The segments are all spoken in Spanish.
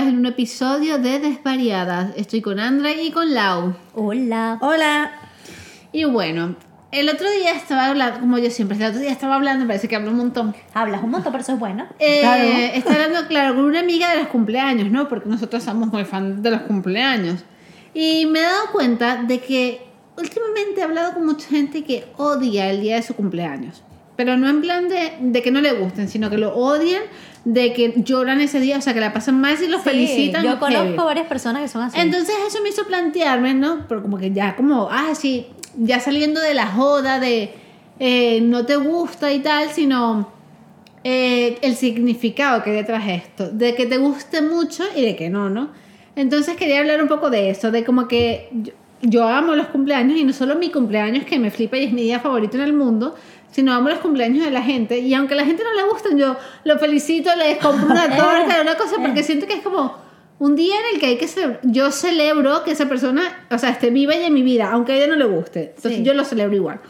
vez en un episodio de Desvariadas. Estoy con Andra y con Lau. Hola. Hola. Y bueno, el otro día estaba hablando, como yo siempre, el otro día estaba hablando, me parece que hablo un montón. Hablas un montón, pero eso es bueno. Eh, Claro. Estaba hablando, claro, con una amiga de los cumpleaños, ¿no? Porque nosotros somos muy fan de los cumpleaños. Y me he dado cuenta de que últimamente he hablado con mucha gente que odia el día de su cumpleaños. Pero no en plan de, de que no le gusten, sino que lo odian, de que lloran ese día, o sea, que la pasan mal y los Sí, felicitan. Yo heavy. conozco varias personas que son así. Entonces eso me hizo plantearme, ¿no? Pero como que ya como, ah, sí, ya saliendo de la joda de eh, no te gusta y tal, sino eh, el significado que hay detrás de esto, de que te guste mucho y de que no, ¿no? Entonces quería hablar un poco de eso, de como que yo, yo amo los cumpleaños y no solo mi cumpleaños que me flipa y es mi día favorito en el mundo, sino amo los cumpleaños de la gente y aunque a la gente no le gusten, yo lo felicito, les compro una torta, una cosa, porque siento que es como un día en el que hay que celebrar. Yo celebro que esa persona, o sea, esté viva y en mi vida, aunque a ella no le guste. Entonces Sí. yo lo celebro igual.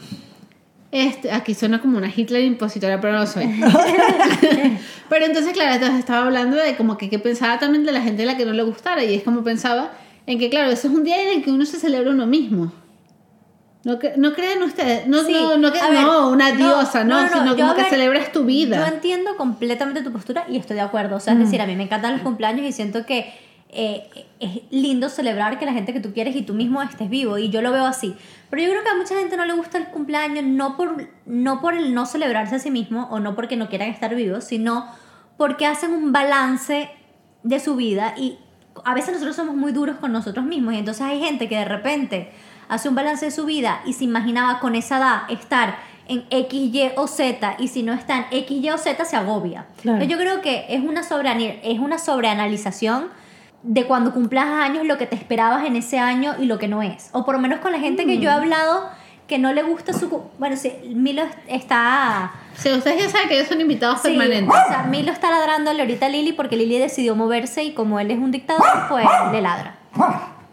Este, aquí suena como una Hitler impositora, pero no lo soy. pero entonces, claro, entonces estaba hablando de como que, que pensaba también de la gente a la que no le gustara. Y es como pensaba en que, claro, ese es un día en el que uno se celebra uno mismo. ¿No, cre- no creen ustedes? No, Sí, no, no, que, ver, no una diosa, no, no, no, sino como que ver, celebras tu vida. Yo entiendo completamente tu postura y estoy de acuerdo. O sea, es Mm. decir, a mí me encantan los cumpleaños y siento que eh, es lindo celebrar que la gente que tú quieres y tú mismo estés vivo. Y yo lo veo así. Pero yo creo que a mucha gente no le gusta el cumpleaños no por, no por el no celebrarse a sí mismo o no porque no quieran estar vivos, sino porque hacen un balance de su vida y a veces nosotros somos muy duros con nosotros mismos y entonces hay gente que de repente hace un balance de su vida y se imaginaba con esa edad estar en X, Y o Z y si no está en X, Y o Z se agobia. Claro. Yo creo que es una, sobreani- es una sobreanalización de cuando cumplas años lo que te esperabas en ese año y lo que no es. O por lo menos con la gente que yo he hablado que no le gusta su... Bueno, sí, Milo está... Sí, ustedes ya saben que ellos son invitados Sí, permanentes. o sea, Milo está ladrándole ahorita a Lili porque Lili decidió moverse y como él es un dictador, pues le ladra.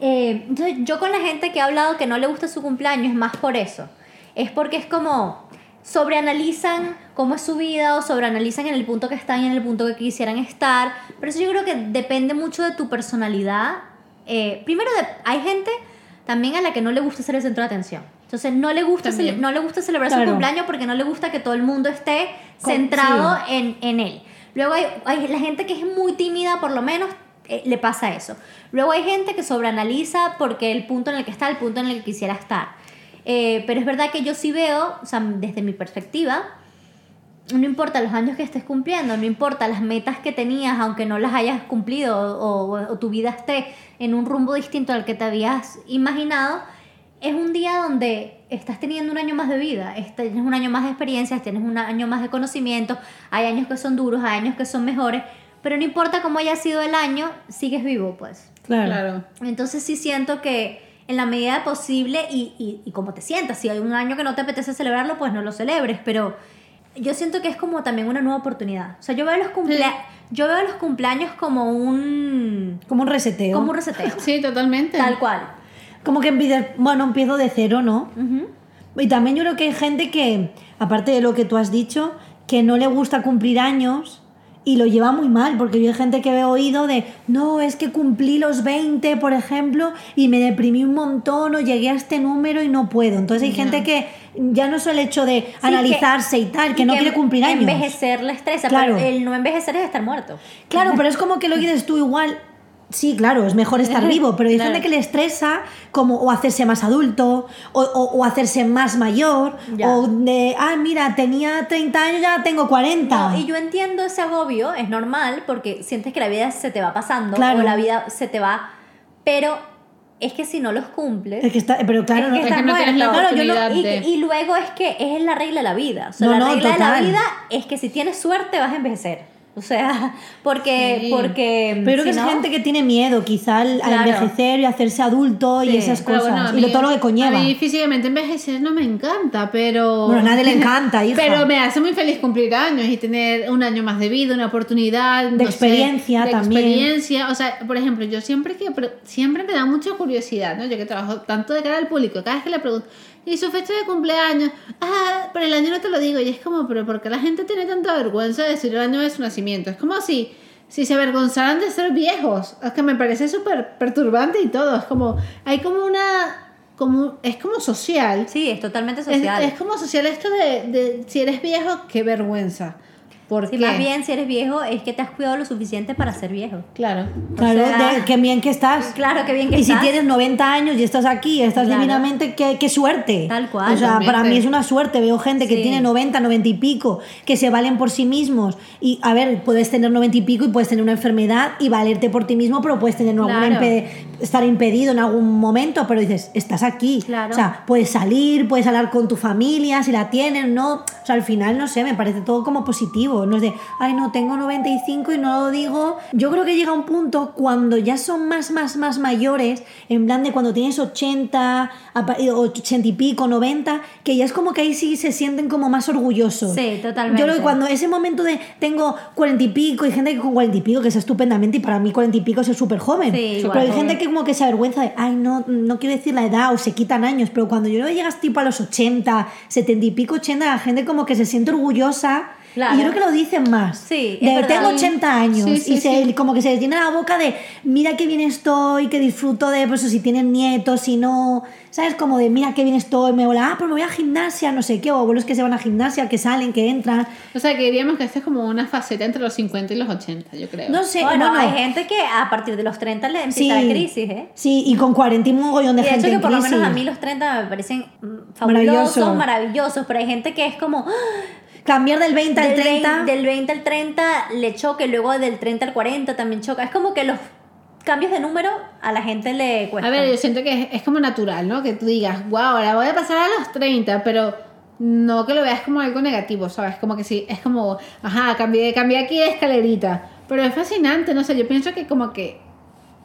Eh, entonces, yo con la gente que ha hablado que no le gusta su cumpleaños es más por eso. Es porque es como sobreanalizan cómo es su vida o sobreanalizan en el punto que están y en el punto que quisieran estar. Pero eso yo creo que depende mucho de tu personalidad. Eh, primero, de- hay gente también a la que no le gusta ser el centro de atención. Entonces no le gusta, no le gusta celebrar su cumpleaños porque no le gusta que todo el mundo esté Con- centrado en, en él. Luego hay, hay la gente que es muy tímida, por lo menos eh, le pasa eso. Luego hay gente que sobreanaliza porque el punto en el que está, el punto en el que quisiera estar. Eh, pero es verdad que yo sí veo, o sea, desde mi perspectiva, no importa los años que estés cumpliendo, no importa las metas que tenías, aunque no las hayas cumplido o, o- tu vida esté en un rumbo distinto al que te habías imaginado, es un día donde estás teniendo un año más de vida, es- tienes un año más de experiencias, tienes un año más de conocimiento, hay años que son duros, hay años que son mejores, pero no importa cómo haya sido el año, sigues vivo, pues. Claro. Claro. Entonces sí siento que en la medida posible y, y, y como te sientas, si hay un año que no te apetece celebrarlo, pues no lo celebres, pero yo siento que es como también una nueva oportunidad. O sea, yo veo los, cumplea yo veo los cumpleaños como un, Como un reseteo. como un reseteo, Sí, totalmente. tal cual. Como que empiezo, bueno, empiezo de cero, ¿no? Y también yo creo que hay gente que, aparte de lo que tú has dicho, que no le gusta cumplir años y lo lleva muy mal, porque yo hay gente que he oído de, no, es que cumplí los 20, por ejemplo, y me deprimí un montón o llegué a este número y no puedo. Entonces hay gente que ya no es el hecho de analizarse y tal, que Y no quiere cumplir años. Envejecer le estresa, Claro. pero el no envejecer es estar muerto. Claro, pero es como que lo dices tú igual. Sí, claro, es mejor estar vivo, pero hay Claro. gente que le estresa como o hacerse más adulto o, o- o hacerse más mayor Ya. o de, ah, mira, tenía 30 años, ya tengo 40. No, y yo entiendo ese agobio, es normal, porque sientes que la vida se te va pasando Claro. o la vida se te va, pero es que si no los cumples... Es que está, pero claro, es que es estás que no tienes la. Claro, yo no- y, de... y luego es que es la regla de la vida. O sea, No, la regla de la total. vida es que si tienes suerte vas a envejecer. O sea, porque... Sí. porque pero creo si que no- es gente que tiene miedo quizá al, envejecer y hacerse adulto y esas cosas. bueno, y lo, todo lo que conlleva. A mí físicamente envejecer no me encanta, pero... Bueno, a nadie le encanta, hija. Pero me hace muy feliz cumplir años y tener un año más de vida, una oportunidad. De no sé, experiencia de también. experiencia. O sea, por ejemplo, yo siempre que... siempre me da mucha curiosidad, ¿no? Yo que trabajo tanto de cara al público, cada vez que le pregunto, ¿y su fecha de cumpleaños? Ah, pero el año no te lo digo. Y es como, ¿pero por qué la gente tiene tanta vergüenza de decir el año de su nacimiento? Es como si si se avergonzaran de ser viejos. Es que me parece súper perturbante y todo. Es como, hay como una, como, es como social. Sí, es totalmente Es, social. es como social esto de, de si eres viejo, qué vergüenza. ¿Por Si qué? más bien si eres viejo es que te has cuidado lo suficiente para ser viejo. Claro. Claro, sea- de- qué bien que estás. Claro, qué bien que y estás. si tienes 90 años y estás aquí, estás Claro. divinamente, qué, qué suerte. Tal cual. O sea, para mí es una suerte. Veo gente que Sí. tiene 90, 90 y pico, que se valen por sí mismos. Y a ver, puedes tener 90 y pico y puedes tener una enfermedad y valerte por ti mismo, pero puedes tener Claro. estar impedido en algún momento, pero dices, estás aquí. Claro. O sea, puedes salir, puedes hablar con tu familia, si la tienen, ¿no? O sea, al final, no sé, me parece todo como positivo. No es de, ay, no, tengo 95 y no lo digo. Yo creo que llega un punto cuando ya son más, más, más mayores, en plan de cuando tienes 80, apa- eh, 80 y pico, 90, que ya es como que ahí sí se sienten como más orgullosos. Sí, totalmente. Yo creo que cuando ese momento de tengo 40 y pico, hay gente que con 40 y pico, que es estupendamente, y para mí 40 y pico es súper joven. Sí, pero hay gente que como que se avergüenza de, ay, no, no quiero decir la edad, o se quitan años, pero cuando yo que llegas tipo a los 80, 70 y pico, 80, la gente como que se siente orgullosa. Claro. Y yo creo que lo dicen más. Sí, de, verdad. tengo 80 años Sí, sí, y se, sí. como que se les llena la boca de, mira qué bien estoy, que disfruto de, pues si tienen nietos, si no, ¿sabes? Como de, mira qué bien estoy, me vola, ah, pues me voy a gimnasia, no sé qué, o abuelos que se van a gimnasia, que salen, que entran. O sea, que diríamos que esta es como una faceta entre los 50 y los 80, yo creo. No sé, bueno, bueno, hay gente que a partir de los 30 le sí, empieza la crisis, ¿eh? Sí, y con 40 y un mogollón de Y de gente hecho que en por lo menos a mí los 30 me parecen mm, Maravilloso. fabulosos, maravillosos, pero hay gente que es como ¡ah! Cambiar del 20 al del 30. 20, del 20 al 30 le choca, y luego del 30 al 40 también choca. Es como que los cambios de número a la gente le cuesta. A ver, yo siento que es, es como natural, ¿no? Que tú digas, wow, ahora voy a pasar a los 30, pero no que lo veas como algo negativo, ¿sabes? Como que sí, es como, ajá, cambié, cambié aquí de escalerita. Pero es fascinante, no sé, yo pienso que como que,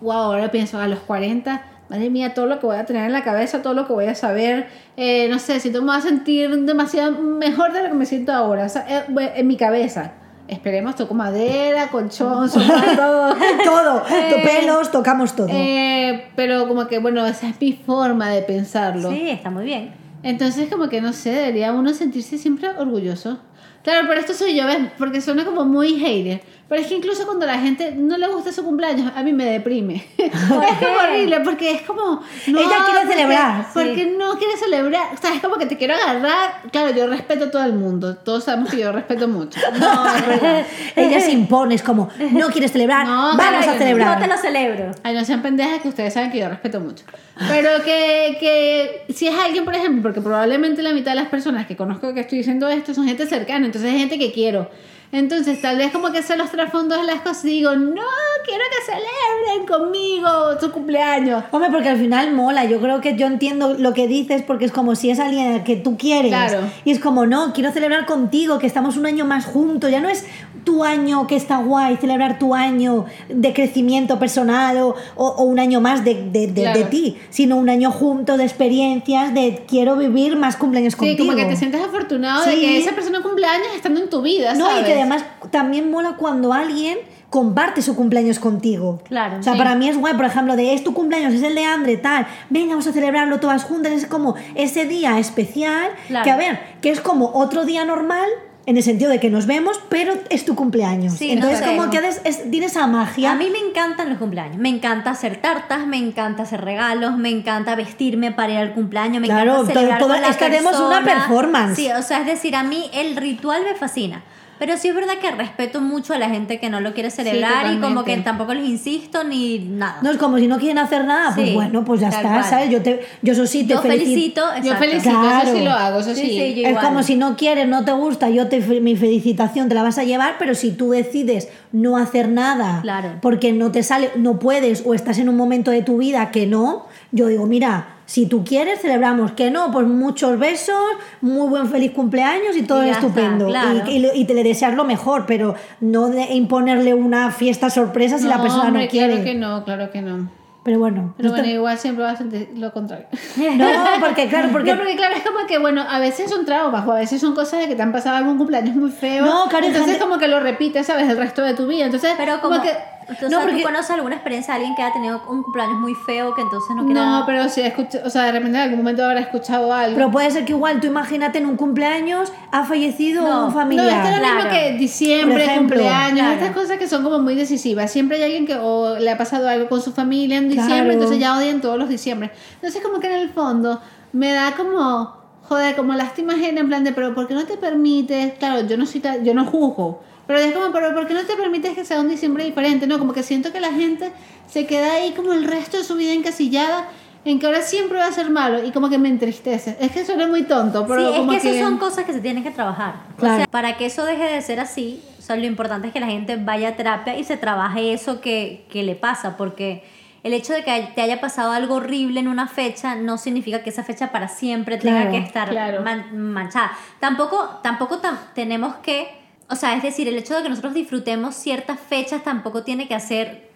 wow, ahora pienso a los 40, madre mía, todo lo que voy a tener en la cabeza, todo lo que voy a saber, eh, no sé, siento me voy a sentir demasiado mejor de lo que me siento ahora, o sea, eh, en mi cabeza. Esperemos, toco madera, colchón, sofá, todo. todo, to- Eh, pelos, tocamos todo. Eh, pero como que, bueno, esa es mi forma de pensarlo. Sí, está muy bien. Entonces, como que, no sé, debería uno sentirse siempre orgulloso. Claro, pero esto soy yo, ¿ves? Porque suena como muy hater. Pero es que incluso cuando a la gente no le gusta su cumpleaños, a mí me deprime. es como horrible, porque es como... no, Ella quiere porque- celebrar, Porque no quiere celebrar. O sea, es como que te quiero agarrar. Claro, yo respeto a todo el mundo. Todos sabemos que yo respeto mucho. No, es verdad. Ella se impone, es como, no quieres celebrar, No, vamos claro a celebrar. No te lo celebro. Ay, no sean pendejas que ustedes saben que yo respeto mucho. Pero que, que si es alguien, por ejemplo, porque probablemente la mitad de las personas que conozco que estoy diciendo esto son gente cercana, entonces es gente que quiero. Entonces, tal vez como que sé los trasfondos las cosas y digo, no, quiero que celebren conmigo su cumpleaños. Hombre, porque al final mola. Yo creo que yo entiendo lo que dices porque es como si es alguien al que tú quieres. Claro. Y es como, no, quiero celebrar contigo, que estamos un año más juntos. Ya no es tu año que está guay, celebrar tu año de crecimiento personal o, o- o un año más de, de- de- Claro. de ti, sino un año junto de experiencias, de quiero vivir más cumpleaños Sí, contigo. como que te sientes afortunado de Sí. que esa persona cumple años estando en tu vida, No, y que además también mola cuando alguien comparte su cumpleaños contigo. Claro, O sea, sí. para mí es guay, por ejemplo, de es tu cumpleaños, es el de Andre, tal. Venga, vamos a celebrarlo todas juntas. Es como ese día especial. Claro. Que a ver, que es como otro día normal. En el sentido de que nos vemos, pero es tu cumpleaños. Sí, no Entonces, sé. como que haces- es- tiene esa magia. A mí me encantan los cumpleaños. Me encanta hacer tartas, me encanta hacer regalos, me encanta vestirme para ir al cumpleaños, me Claro, encanta celebrar todo- con la es que una performance. Sí, o sea, es decir, a mí el ritual me fascina. Pero sí es verdad que respeto mucho a la gente que no lo quiere celebrar y como que tampoco les insisto ni nada. No es como si no quieren hacer nada, pues Sí, bueno, pues ya está, cual. ¿sabes? Yo, te, yo eso sí te Yo felicito, Yo exacto. felicito, Claro. eso sí lo hago, eso sí. Sí, sí, yo Es igual. como si no quieres, no te gusta, yo te mi felicitación te la vas a llevar, pero si tú decides no hacer nada Claro. porque no te sale, no puedes o estás en un momento de tu vida que no, yo digo, mira, si tú quieres celebramos, que no, pues muchos besos, muy buen feliz cumpleaños y todo Y ya está, estupendo claro. y, y- y te le deseas lo mejor, pero no de imponerle una fiesta sorpresa si la persona hombre, no quiere. Claro que no, claro que no. Pero bueno, Pero bueno, igual siempre vas a sentir lo contrario. no, porque claro, porque No, porque claro, es como que, bueno, a veces son traumas o a veces son cosas de que te han pasado algún cumpleaños muy feo. No, claro, Entonces, gente- como que lo repites, ¿sabes? El resto de tu vida. Entonces, Pero como, como- que Entonces, No, ¿tú porque- conoces alguna experiencia de alguien que haya tenido un cumpleaños muy feo que entonces no quiera... No, pero sí escuché, o sea, de repente en algún momento habrá escuchado algo. Pero puede ser que igual tú imagínate en un cumpleaños ha fallecido No, un no, familiar. esto es lo mismo Claro. que diciembre, ejemplo, cumpleaños, claro. estas cosas que son como muy decisivas. Siempre hay alguien que o le ha pasado algo con su familia en diciembre, Claro. entonces ya odian todos los diciembre. Entonces como que en el fondo me da como, joder, como lástima ajena en plan de, pero ¿por qué no te permites? Claro, yo no soy yo no juzgo. Pero es como, pero ¿por qué no te permites que sea un diciembre diferente? No, como que siento que la gente se queda ahí como el resto de su vida encasillada en que ahora siempre va a ser malo y como que me entristece. Es que suena muy tonto, pero sí, es como que esas son cosas que se tienen que trabajar. Claro. O sea, para que eso deje de ser así, o sea, lo importante es que la gente vaya a terapia y se trabaje eso que, que le pasa, porque el hecho de que te haya pasado algo horrible en una fecha no significa que esa fecha para siempre tenga que estar claro. man- manchada. Tampoco, tampoco tam- tenemos que, o sea, es decir, el hecho de que nosotros disfrutemos ciertas fechas tampoco tiene que hacer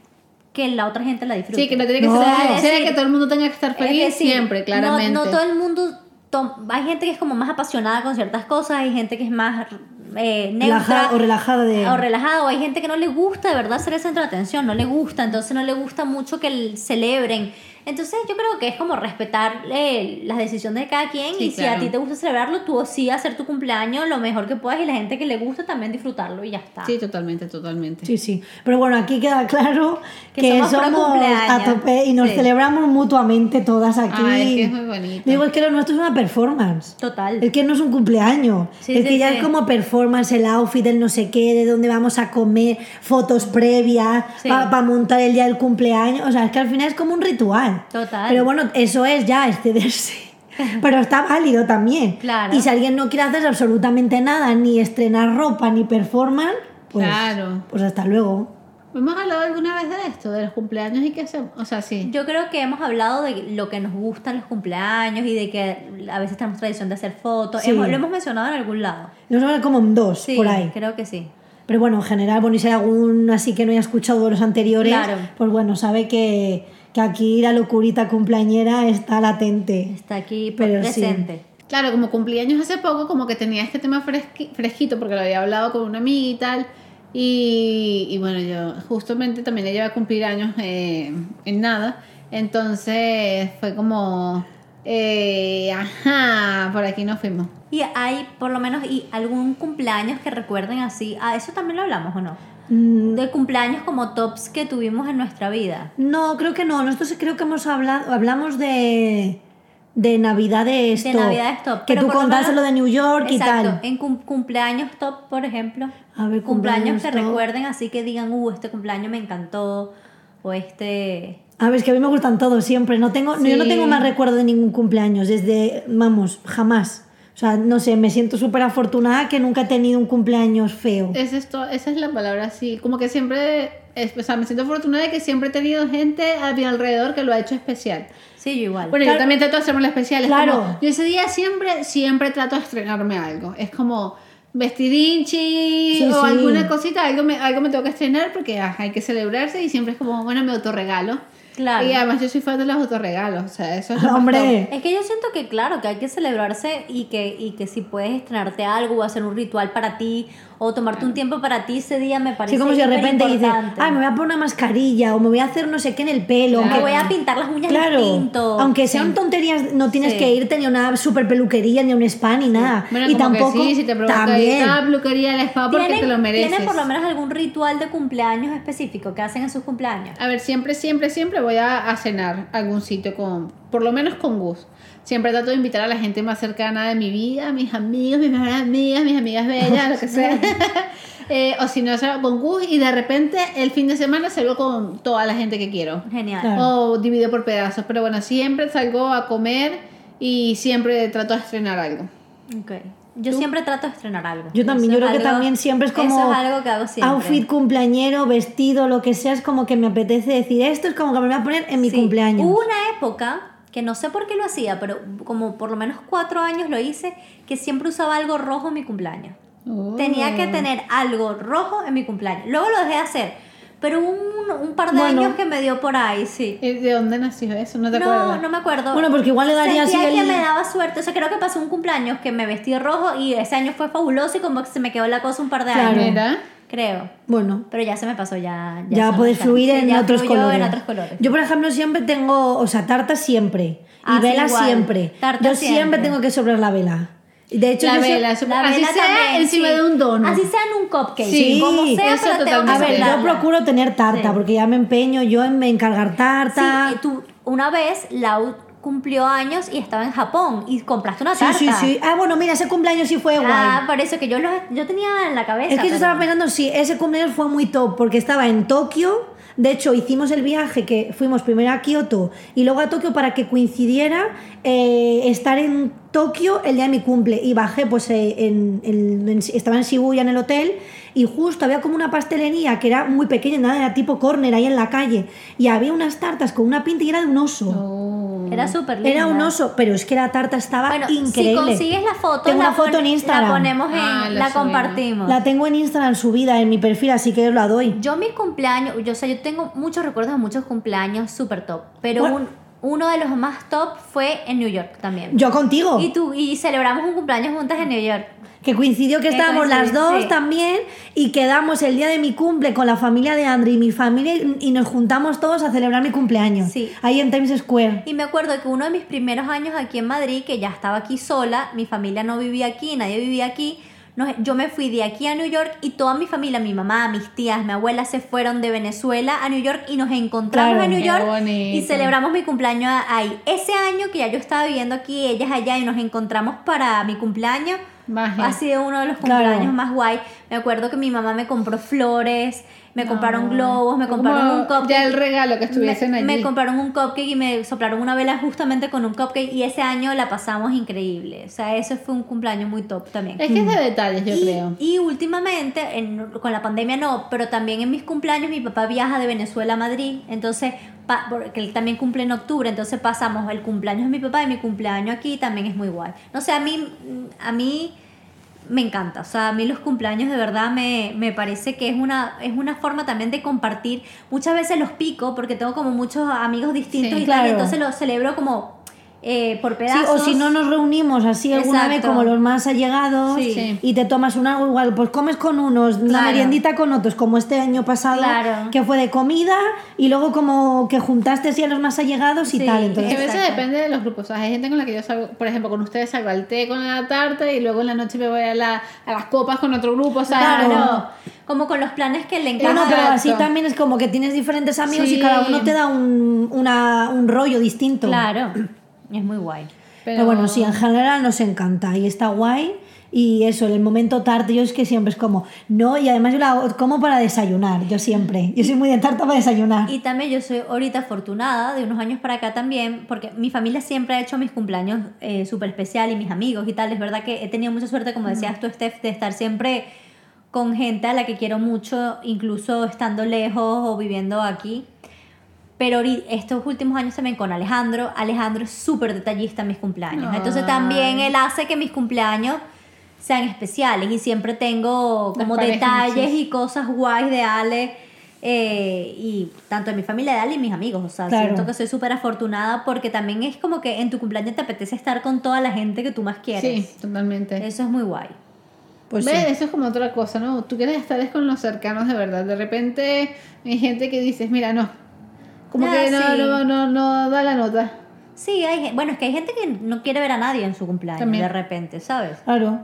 que la otra gente la disfrute. Sí, que no tiene que No. ser Es necesario decir, que todo el mundo tenga que estar Es feliz decir, siempre, no- claramente. No, todo el mundo. tom- hay gente que es como más apasionada con ciertas cosas, hay gente que es más eh, neutra. Relaja- o relajada de- O relajada, o hay gente que no le gusta de verdad ser el centro de atención, no le gusta, entonces no le gusta mucho que el- celebren. Entonces yo creo que es como respetar eh, las decisiones de cada quien Sí, y si claro. a ti te gusta celebrarlo, tú sí hacer tu cumpleaños lo mejor que puedas y la gente que le gusta también disfrutarlo y ya está. Sí, totalmente, totalmente. Sí, sí. Pero bueno, aquí queda claro Que que, somos a tope y nos Sí. celebramos mutuamente todas aquí. Ay, es que es muy bonito. Digo, es que lo nuestro es una performance. Total. Es que no es un cumpleaños. Sí, es sí, que ya es como performance, el outfit, el no sé qué, de dónde vamos a comer, fotos previas, Sí. para montar el día del cumpleaños. O sea, es que al final es como un ritual. Total. Pero bueno, eso es ya excederse. Pero está válido también. Claro. Y si alguien no quiere hacer absolutamente nada, ni estrenar ropa, ni performance, pues, Claro. pues hasta luego. ¿Hemos hablado alguna vez de esto, de los cumpleaños y qué hacemos? O sea, sí. Yo creo que hemos hablado de lo que nos gustan los cumpleaños y de que a veces tenemos tradición de hacer fotos. Sí. Hemos- lo hemos mencionado en algún lado. Nosotros como en dos, Sí, por ahí. creo que sí. Pero bueno, en general, bueno, y si hay algún así que no haya escuchado de los anteriores, Claro. pues bueno, sabe que, que aquí la locurita cumpleañera está latente. Está aquí Pero sí. presente. Claro, como cumpleaños hace poco, como que tenía este tema fresqui- fresquito porque lo había hablado con una amiga y tal. Y, y bueno, yo justamente también ella iba a cumplir años eh, en nada. Entonces fue como, eh, ajá, por aquí nos fuimos. Y hay por lo menos y algún cumpleaños que recuerden así. Ah, eso también lo hablamos o no. Mm, De cumpleaños como tops que tuvimos en nuestra vida. No, creo que no. Nosotros creo que hemos hablado, hablamos de, de Navidades De top. Navidades top. Que pero tú contaste lo de New York y Exacto, tal. En cum- cumpleaños top, por ejemplo. A ver, cumpleaños que top. recuerden así que digan, uh, este cumpleaños me encantó. O este. A ver, es que a mí me gustan todos siempre. No tengo, Yo no Sí. tengo más recuerdo de ningún cumpleaños, desde, vamos, jamás. O sea, no sé, me siento súper afortunada que nunca he tenido un cumpleaños feo. Es esto, esa es la palabra, sí. Como que siempre, es- o sea, me siento afortunada de que siempre he tenido gente a mi alrededor que lo ha hecho especial. Sí, yo igual. Bueno, Claro. yo también trato de hacerme especiales. Claro. Como, yo ese día siempre, siempre trato de estrenarme algo. Es como vestidinchi Sí, o sí. alguna cosita, algo me, algo me tengo que estrenar porque ajá, hay que celebrarse y siempre es como, bueno, me autorregalo. Claro. Y además yo soy fan de los autorregalos, o sea, eso es lo Hombre, Es que yo siento que, claro, que hay que celebrarse y que, y que si puedes estrenarte algo o hacer un ritual para ti o tomarte un tiempo para ti ese día me parece sí, como si de repente dices, ay, me voy a poner una mascarilla o me voy a hacer no sé qué en el pelo. O me aunque- voy a pintar las uñas Claro, distinto. aunque sean tonterías, no tienes Sí. que irte ni a una super peluquería, ni a un spa, ni nada. Bueno, y como tampoco. que sí, si te también. a la peluquería, al spa porque ¿Tienen, te lo mereces. ¿Tienen por lo menos algún ritual de cumpleaños específico que hacen en sus cumpleaños? A ver, siempre, siempre, siempre voy a, a cenar a algún sitio con, por lo menos con Gus. Siempre trato de invitar a la gente más cercana de mi vida, mis amigos, mis mejores amigas, mis amigas bellas, lo que sea. Eh, o si no, salgo con Gus y de repente el fin de semana salgo con toda la gente que quiero. Genial. Claro. O divido por pedazos. Pero bueno, siempre salgo a comer y siempre trato de estrenar algo. Ok. Yo siempre trato de estrenar algo. Yo también, Eso yo creo que también siempre es como Eso es algo que hago siempre. outfit cumpleañero, vestido, lo que sea, es como que me apetece decir, esto es como que me voy a poner en mi Sí. cumpleaños. Hubo una época que no sé por qué lo hacía, pero como por lo menos cuatro años lo hice, que siempre usaba algo rojo en mi cumpleaños. Tenía que tener algo rojo en mi cumpleaños. Luego lo dejé de hacer, pero un, un par de Bueno. años que me dio por ahí, sí. ¿Y ¿De dónde nació eso? ¿No te No, acuerdas? no me acuerdo. Bueno, porque igual le daría Sentía así que el- me daba suerte. O sea, creo que pasó un cumpleaños que me vestí rojo y ese año fue fabuloso y como que se me quedó la cosa un par de Claro. años. Creo. Bueno, Pero ya se me pasó, ya. ya, puedes otras- fluir sí, en ya otros colores. en otros colores. Yo, por ejemplo, siempre tengo, o sea, tarta siempre. Ah, y sí, vela igual. siempre. Tarta yo siempre. siempre. tengo que sobrar la vela. De hecho, La yo siempre- vela, La así vela sea también, encima sí. de un donut. Así sea en un cupcake. Sí, como sea, eso pero tengo que A ver, yo procuro tener tarta, Sí. porque ya me empeño yo en encargar tarta. Sí, y tú, una vez Lau cumplió años y estaba en Japón y compraste una Sí, tarta. sí, sí. Ah, bueno, mira, ese cumpleaños sí fue guay. Ah, por eso que yo, lo, yo tenía en la cabeza. Es que yo estaba pensando, sí, ese cumpleaños fue muy top, porque estaba en Tokio. De hecho, hicimos el viaje que fuimos primero a Kioto y luego a Tokio para que coincidiera eh, estar en Tokio el día de mi cumple. Y bajé, pues eh, en, en- en- estaba en Shibuya en el hotel y justo había como una pastelería que era muy pequeña, nada, era tipo corner ahí en la calle. Y había unas tartas con una pinta y era de un oso. Oh. Era súper linda. Era un oso, pero es que la tarta estaba Bueno, increíble. si consigues la foto, Tengo la una foto pon- en Instagram. La ponemos en, Ah, la compartimos. La tengo en Instagram subida en mi perfil, así que la doy. Yo mi cumpleaños, yo, o sea, yo tengo muchos recuerdos de muchos cumpleaños súper top, pero Bueno. un- uno de los más top fue en New York también. Yo contigo. Y tú y celebramos un cumpleaños juntas en New York. Que coincidió que estábamos las dos sí. también y quedamos el día de mi cumple con la familia de André y mi familia y nos juntamos todos a celebrar mi cumpleaños. Sí. Ahí en Times Square. Y me acuerdo que uno de mis primeros años aquí en Madrid, que ya estaba aquí sola, mi familia no vivía aquí, nadie vivía aquí. Nos- yo me fui de aquí a New York y toda mi familia, mi mamá, mis tías, mi abuela se fueron de Venezuela a New York y nos encontramos Claro. en New York y bonito. celebramos mi cumpleaños ahí. Ese año que ya yo estaba viviendo aquí, ellas allá y nos encontramos para mi cumpleaños, Magia. ha sido uno de los Claro. cumpleaños más guay. Me acuerdo que mi mamá me compró flores, me No. compraron globos, me Como compraron un cupcake. Ya el regalo que estuviesen me, allí. me compraron un cupcake y me soplaron una vela justamente con un cupcake y ese año la pasamos increíble. O sea, ese fue un cumpleaños muy top también. Es que es de detalles, yo y, creo. y últimamente, en- con la pandemia no, pero también en mis cumpleaños mi papá viaja de Venezuela a Madrid, entonces, porque él también cumple en octubre, entonces pasamos el cumpleaños de mi papá y mi cumpleaños aquí también es muy guay. No sé, a mí, a mí me encanta, o sea, a mí los cumpleaños de verdad me, me parece que es una, es una forma también de compartir. Muchas veces los pico porque tengo como muchos amigos distintos Sí, y tal, y claro. entonces los celebro como eh, por Sí, pedazos. o si no nos reunimos así alguna vez Exacto. como los más allegados Sí. Sí. y te tomas un algo igual, pues comes con unos, una Claro. meriendita con otros, como este año pasado, Claro. que fue de comida y luego como que juntaste así a los más allegados y Sí. tal. Es Entonces, que a veces Exacto. depende de los grupos. O sea, hay gente con la que yo salgo, por ejemplo, con ustedes salgo al té con la tarta y luego en la noche me voy a, la- a las copas con otro grupo. O sea, Claro, no. como con los planes que le No, encajan. no, pero así también es como que tienes diferentes amigos y Sí. cada uno te da un, una- un rollo distinto. Claro, es muy guay. Pero, bueno, sí, en general nos encanta y está guay. Y eso, en el momento tarta, yo es que siempre es como, no, y además yo la hago como para desayunar, yo siempre. Yo soy muy de tarta para desayunar. Y también yo soy ahorita afortunada, de unos años para acá también, porque mi familia siempre ha hecho mis cumpleaños eh, súper especial y mis amigos y tal. Es verdad que he tenido mucha suerte, como decías tú, Steph, de estar siempre con gente a la que quiero mucho, incluso estando lejos o viviendo aquí. Pero estos últimos años también con Alejandro, Alejandro es súper detallista en mis cumpleaños. Entonces también él hace que mis cumpleaños sean especiales y siempre tengo como detalles y cosas guays de Ale. eh, y tanto de mi familia de Ale y mis amigos, o sea, Claro. siento que soy súper afortunada porque también es como que en tu cumpleaños te apetece estar con toda la gente que tú más quieres. Sí, totalmente. Eso es muy guay. Pues ¿Ves? sí. Eso es como otra cosa, ¿no? Tú quieres estar es con los cercanos de verdad. De repente hay gente que dices, mira, no. Como Ah, que no, sí. no, no, no da la nota. Sí, hay, bueno, es que hay gente que no quiere ver a nadie en su cumpleaños También. de repente, ¿sabes? Claro.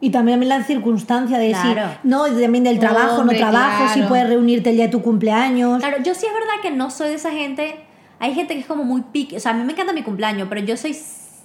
Y también la circunstancia de Claro. si, no, también del trabajo, Hombre, no trabajo, si puedes reunirte el día de tu cumpleaños. Claro, yo sí es verdad que no soy de esa gente. Hay gente que es como muy pique. O sea, a mí me encanta mi cumpleaños, pero yo soy.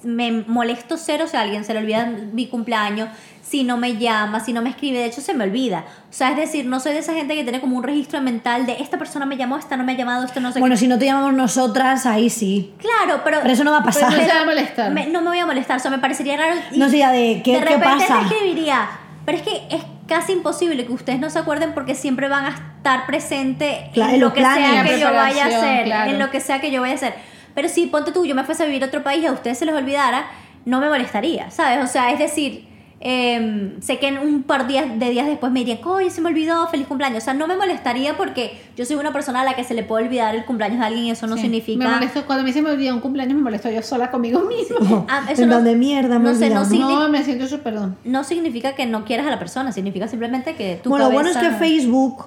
Me molesto cero si a alguien se le olvida mi cumpleaños, si no me llama, si no me escribe. De hecho, se me olvida. O sea, es decir, no soy de esa gente que tiene como un registro mental de esta persona me llamó, esta no me ha llamado, esto no sé Bueno, qué. si no te llamamos nosotras, ahí sí. Claro, pero. Pero eso no va a pasar. Pero no se va a molestar. me- no me voy a molestar, o sea, me parecería raro. y No sé ya de qué, de qué repente pasa. te escribiría. Pero es que es casi imposible que ustedes no se acuerden porque siempre van a estar presentes Claro, en lo que sea que yo vaya a hacer, claro. en lo que sea que yo vaya a hacer. Pero si ponte tú, yo me fuese a vivir a otro país y a ustedes se les olvidara, no me molestaría, ¿sabes? O sea, es decir, eh, sé que en un par días, de días después me dirían, oye, se me olvidó, feliz cumpleaños. O sea, no me molestaría porque yo soy una persona a la que se le puede olvidar el cumpleaños de alguien y eso no Sí. significa... Me molesto, cuando a mí se me olvida un cumpleaños, me molesto yo sola conmigo mismo. Ah, eso en no- donde mierda me no sé, no Sí, no, me siento súper perdón. no significa que no quieras a la persona, significa simplemente que tu Bueno, lo bueno es que no- Facebook.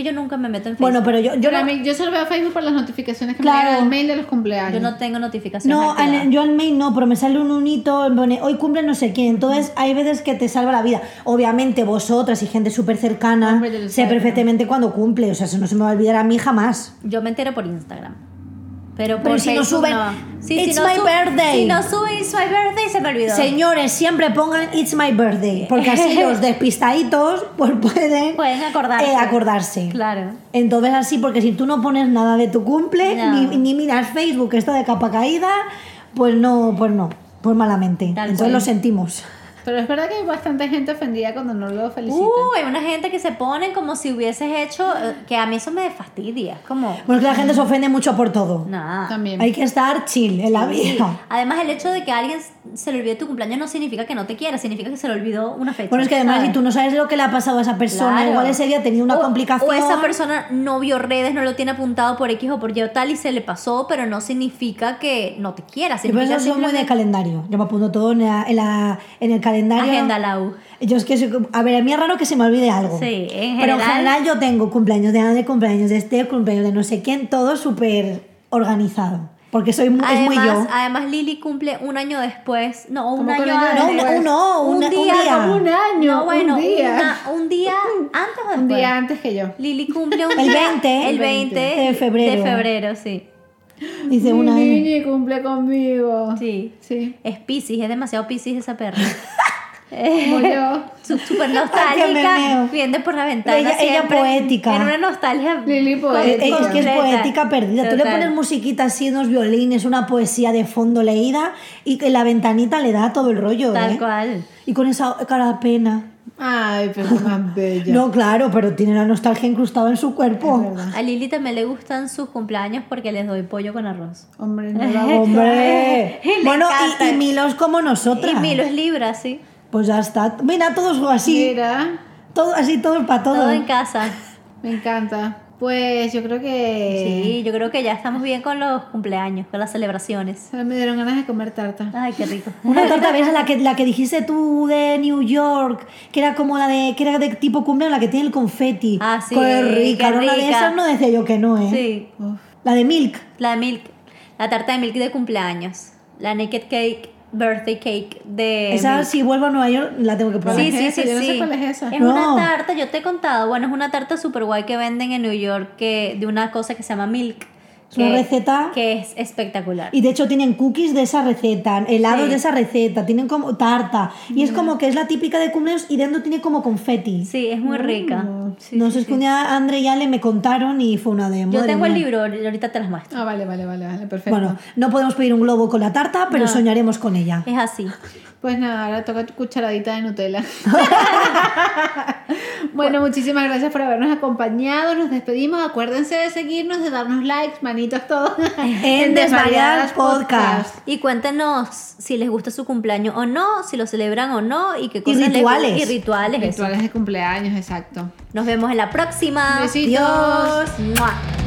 Que yo nunca me meto en Facebook. Bueno, pero yo, yo no, yo solo veo Facebook por las notificaciones que Claro. me llegan al mail de los cumpleaños. Yo no tengo notificaciones No, al- yo al mail no, pero me sale un unito, me pone, hoy cumple no sé quién. Entonces hay veces que te salva la vida. Obviamente vosotras y gente súper cercana sé, perfectamente cuándo cumple. O sea, eso no se me va a olvidar a mí jamás. Yo me entero por Instagram. Pero, Pero por si no suben, no. Sí, "It's si no my birthday". Si no suben It's my birthday, se me olvidó. Señores, siempre pongan It's my birthday. Porque así los despistaditos pues pueden, Pueden acordarse. eh, acordarse. Claro. Entonces así, porque si tú no pones nada de tu cumple, No. ni, ni miras Facebook, está de capa caída, pues no, pues no, pues malamente. Tal Entonces cual. lo sentimos. Pero es verdad que hay bastante gente ofendida cuando no lo felicitan. Uh, hay una gente que se pone como si hubieses hecho. eh, Que a mí eso me fastidia. Como. Bueno, es que la gente se ofende mucho por todo. Nada. También. Hay que estar chill en la Sí. vida. Además, el hecho de que a alguien se le olvide tu cumpleaños no significa que no te quiera, significa que se le olvidó una fecha. Bueno, es que además ¿sabes? si tú no sabes lo que le ha pasado a esa persona, Claro. igual ese día tenía una O- complicación. O esa persona no vio redes, no lo tiene apuntado por X o por Y o tal y se le pasó, pero no significa que no te quiera. Y por eso soy muy de calendario. Yo me apunto todo en, la- en, la- en el calendario. Agenda Lau. Yo es que soy- a ver, a mí es raro que se me olvide algo. Sí, en Pero en general- general yo tengo cumpleaños de Ana, cumpleaños de este, cumpleaños de no sé quién, todo súper organizado. Porque soy mu- es muy Además, yo. además, Lili cumple un año después. No, un ¿Cómo año que un año antes. No, después? un- un- un día. como un año, No, bueno, un día. una- un día antes o después. Un día antes que yo. Lili cumple un El día- 20. El 20 de febrero. De febrero, sí. Dice una niña cumple conmigo. Sí. Sí. Es Pisces, es demasiado Pisces esa perra. Como yo. Súper nostálgica, viendo por la ventana. Ella- ella poética. En una nostalgia. Lili poética. Es que es poética perdida. Tú le pones musiquita así, unos violines, una poesía de fondo leída y que la ventanita le da todo el rollo. Tal ¿eh? cual. Y con esa cara de pena. Ay, pero qué más bella. No, claro, pero tiene la nostalgia incrustada en su cuerpo. A Lili también le gustan sus cumpleaños porque les doy pollo con arroz. Hombre, no la hago. ¡Hombre! Bueno, y, y Milos como nosotras. Y Milo es Libra, sí. Pues ya está. Mira, todos así. Mira, Todo así, todos para todo. Todo en casa. me encanta. Pues yo creo que. Sí, yo creo que ya estamos bien con los cumpleaños, con las celebraciones. Me dieron ganas de comer tarta. Ay, qué rico. Una torta, ¿ves? La que, la que dijiste tú de New York, que era como la de, que era de tipo cumpleaños, la que tiene el confeti. Ah, sí, Qué rica. qué ¿no? Una de esas no decía yo que no, ¿eh? Sí, Uf. La de Milk. la de Milk. La tarta de Milk de cumpleaños. La Naked Cake, Birthday Cake de. Esa, Milk. si vuelvo a Nueva York, la tengo que probar. Sí, es sí, esa? sí, Yo no sé sí. cuál es esa. Es No. una tarta, yo te he contado, bueno, es una tarta super guay que venden en New York que, de una cosa que se llama Milk. Es una receta. Que es espectacular. Y de hecho tienen cookies de esa receta, helados Sí. de esa receta, tienen como tarta. Y es como que es la típica de cumpleaños y dentro tiene como confeti. Sí, es muy rica. Sí, no sí, sé, es que un día André y Ale me contaron y fue una de Yo tengo el mía. libro, ahorita te las muestro. Ah, vale, vale, vale, vale, perfecto. Bueno, no podemos pedir un globo con la tarta, pero No. soñaremos con ella. Es así. Pues nada, ahora toca tu cucharadita de Nutella. bueno, muchísimas gracias por habernos acompañado. Nos despedimos. Acuérdense de seguirnos, de darnos likes, manitos, todo. En Desvariadas Podcast. Y cuéntenos si les gusta su cumpleaños o no, si lo celebran o no y qué cosas les- rituales. y rituales. eso. Rituales de cumpleaños, exacto. Nos vemos en la próxima. Besitos. Adiós.